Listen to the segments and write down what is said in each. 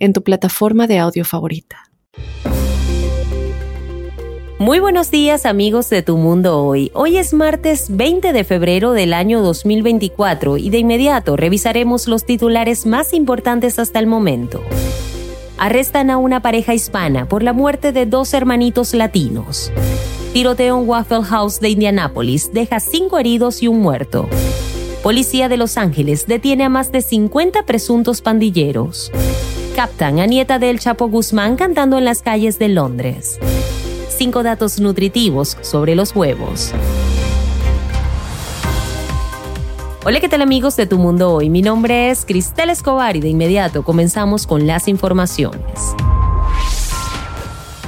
en tu plataforma de audio favorita. Muy buenos días amigos de Tu Mundo Hoy. Hoy es martes 20 de febrero del año 2024 y de inmediato revisaremos los titulares más importantes hasta el momento. Arrestan a una pareja hispana por la muerte de dos hermanitos latinos. Tiroteo en Waffle House de Indianápolis deja cinco heridos y un muerto. Policía de Los Ángeles detiene a más de 50 presuntos pandilleros captan a nieta del Chapo Guzmán cantando en las calles de Londres. Cinco datos nutritivos sobre los huevos. Hola, ¿qué tal amigos de Tu Mundo Hoy? Mi nombre es Cristel Escobar y de inmediato comenzamos con las informaciones.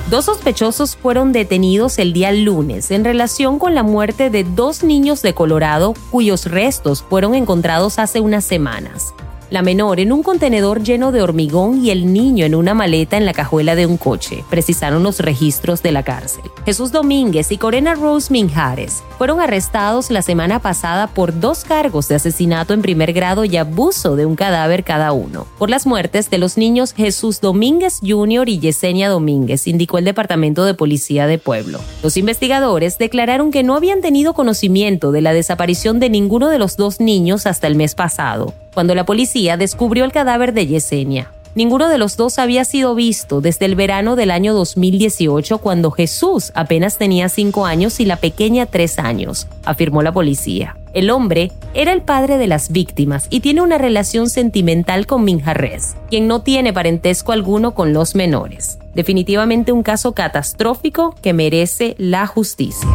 Dos sospechosos fueron detenidos el día lunes en relación con la muerte de dos niños de Colorado cuyos restos fueron encontrados hace unas semanas la menor en un contenedor lleno de hormigón y el niño en una maleta en la cajuela de un coche, precisaron los registros de la cárcel. Jesús Domínguez y Corena Rose Minjares fueron arrestados la semana pasada por dos cargos de asesinato en primer grado y abuso de un cadáver cada uno, por las muertes de los niños Jesús Domínguez Jr. y Yesenia Domínguez, indicó el Departamento de Policía de Pueblo. Los investigadores declararon que no habían tenido conocimiento de la desaparición de ninguno de los dos niños hasta el mes pasado, cuando la policía descubrió el cadáver de Yesenia. Ninguno de los dos había sido visto desde el verano del año 2018 cuando Jesús apenas tenía cinco años y la pequeña tres años, afirmó la policía. El hombre era el padre de las víctimas y tiene una relación sentimental con Minjarres, quien no tiene parentesco alguno con los menores. Definitivamente un caso catastrófico que merece la justicia.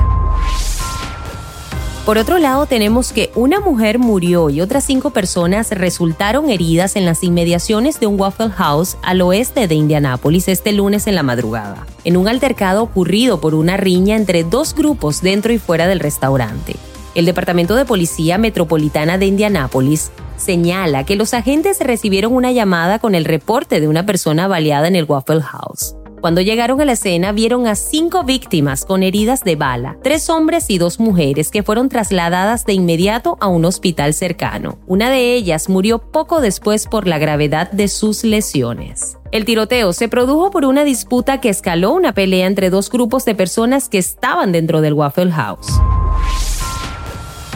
Por otro lado, tenemos que una mujer murió y otras cinco personas resultaron heridas en las inmediaciones de un Waffle House al oeste de Indianápolis este lunes en la madrugada, en un altercado ocurrido por una riña entre dos grupos dentro y fuera del restaurante. El Departamento de Policía Metropolitana de Indianápolis señala que los agentes recibieron una llamada con el reporte de una persona baleada en el Waffle House. Cuando llegaron a la escena vieron a cinco víctimas con heridas de bala, tres hombres y dos mujeres que fueron trasladadas de inmediato a un hospital cercano. Una de ellas murió poco después por la gravedad de sus lesiones. El tiroteo se produjo por una disputa que escaló una pelea entre dos grupos de personas que estaban dentro del Waffle House.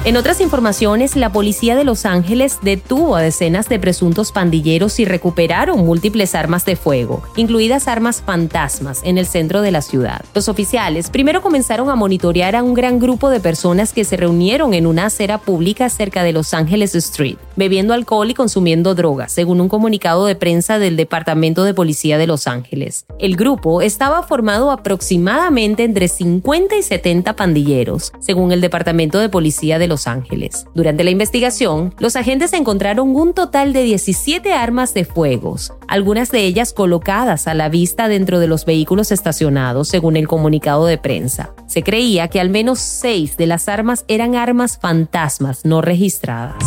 En otras informaciones, la policía de Los Ángeles detuvo a decenas de presuntos pandilleros y recuperaron múltiples armas de fuego, incluidas armas fantasmas, en el centro de la ciudad. Los oficiales primero comenzaron a monitorear a un gran grupo de personas que se reunieron en una acera pública cerca de Los Ángeles Street, bebiendo alcohol y consumiendo drogas, según un comunicado de prensa del Departamento de Policía de Los Ángeles. El grupo estaba formado aproximadamente entre 50 y 70 pandilleros, según el Departamento de Policía de los Ángeles. Durante la investigación, los agentes encontraron un total de 17 armas de fuegos, algunas de ellas colocadas a la vista dentro de los vehículos estacionados, según el comunicado de prensa. Se creía que al menos seis de las armas eran armas fantasmas no registradas.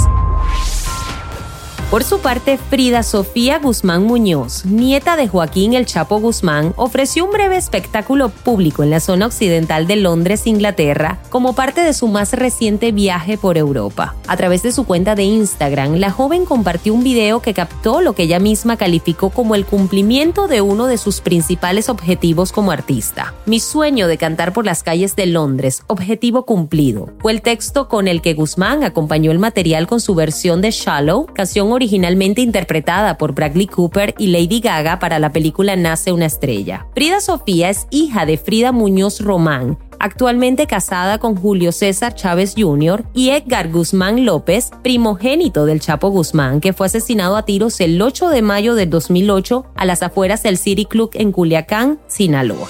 Por su parte, Frida Sofía Guzmán Muñoz, nieta de Joaquín El Chapo Guzmán, ofreció un breve espectáculo público en la zona occidental de Londres, Inglaterra, como parte de su más reciente viaje por Europa. A través de su cuenta de Instagram, la joven compartió un video que captó lo que ella misma calificó como el cumplimiento de uno de sus principales objetivos como artista. Mi sueño de cantar por las calles de Londres, objetivo cumplido, fue el texto con el que Guzmán acompañó el material con su versión de Shallow, canción original originalmente interpretada por Bradley Cooper y Lady Gaga para la película Nace una estrella. Frida Sofía es hija de Frida Muñoz Román, actualmente casada con Julio César Chávez Jr., y Edgar Guzmán López, primogénito del Chapo Guzmán, que fue asesinado a tiros el 8 de mayo de 2008 a las afueras del City Club en Culiacán, Sinaloa.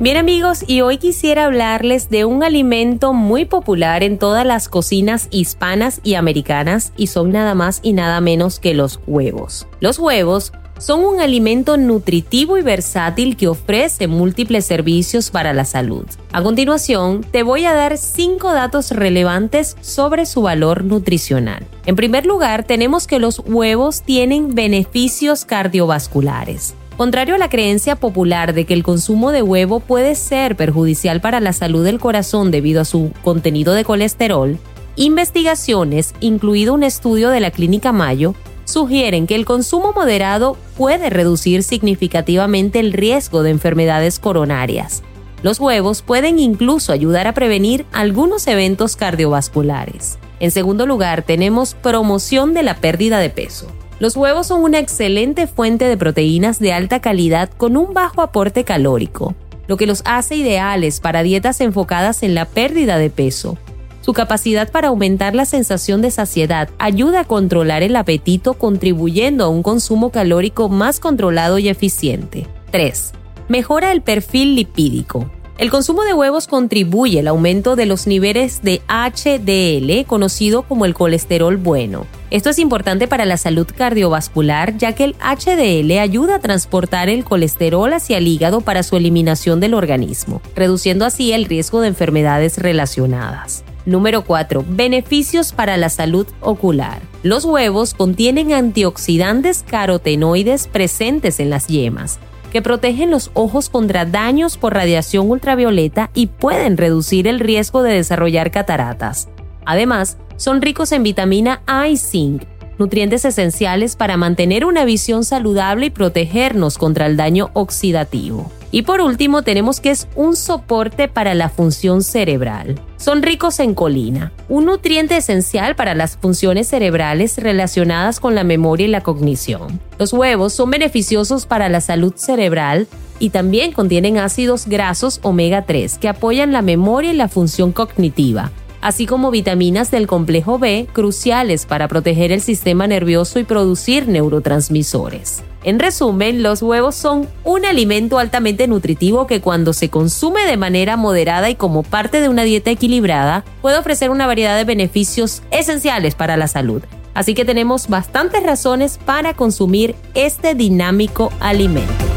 Bien amigos, y hoy quisiera hablarles de un alimento muy popular en todas las cocinas hispanas y americanas y son nada más y nada menos que los huevos. Los huevos son un alimento nutritivo y versátil que ofrece múltiples servicios para la salud. A continuación, te voy a dar cinco datos relevantes sobre su valor nutricional. En primer lugar, tenemos que los huevos tienen beneficios cardiovasculares. Contrario a la creencia popular de que el consumo de huevo puede ser perjudicial para la salud del corazón debido a su contenido de colesterol, investigaciones, incluido un estudio de la Clínica Mayo, sugieren que el consumo moderado puede reducir significativamente el riesgo de enfermedades coronarias. Los huevos pueden incluso ayudar a prevenir algunos eventos cardiovasculares. En segundo lugar, tenemos promoción de la pérdida de peso. Los huevos son una excelente fuente de proteínas de alta calidad con un bajo aporte calórico, lo que los hace ideales para dietas enfocadas en la pérdida de peso. Su capacidad para aumentar la sensación de saciedad ayuda a controlar el apetito contribuyendo a un consumo calórico más controlado y eficiente. 3. Mejora el perfil lipídico. El consumo de huevos contribuye al aumento de los niveles de HDL, conocido como el colesterol bueno. Esto es importante para la salud cardiovascular, ya que el HDL ayuda a transportar el colesterol hacia el hígado para su eliminación del organismo, reduciendo así el riesgo de enfermedades relacionadas. Número 4. Beneficios para la salud ocular. Los huevos contienen antioxidantes carotenoides presentes en las yemas, que protegen los ojos contra daños por radiación ultravioleta y pueden reducir el riesgo de desarrollar cataratas. Además, son ricos en vitamina A y zinc, nutrientes esenciales para mantener una visión saludable y protegernos contra el daño oxidativo. Y por último tenemos que es un soporte para la función cerebral. Son ricos en colina, un nutriente esencial para las funciones cerebrales relacionadas con la memoria y la cognición. Los huevos son beneficiosos para la salud cerebral y también contienen ácidos grasos omega 3 que apoyan la memoria y la función cognitiva así como vitaminas del complejo B cruciales para proteger el sistema nervioso y producir neurotransmisores. En resumen, los huevos son un alimento altamente nutritivo que cuando se consume de manera moderada y como parte de una dieta equilibrada, puede ofrecer una variedad de beneficios esenciales para la salud. Así que tenemos bastantes razones para consumir este dinámico alimento.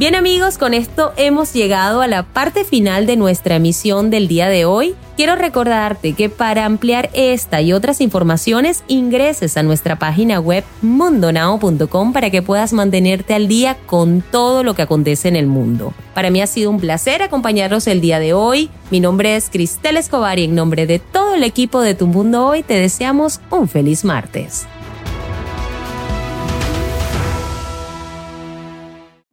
Bien amigos, con esto hemos llegado a la parte final de nuestra emisión del día de hoy. Quiero recordarte que para ampliar esta y otras informaciones ingreses a nuestra página web mundonao.com para que puedas mantenerte al día con todo lo que acontece en el mundo. Para mí ha sido un placer acompañarlos el día de hoy. Mi nombre es Cristel Escobar y en nombre de todo el equipo de Tu Mundo Hoy te deseamos un feliz martes.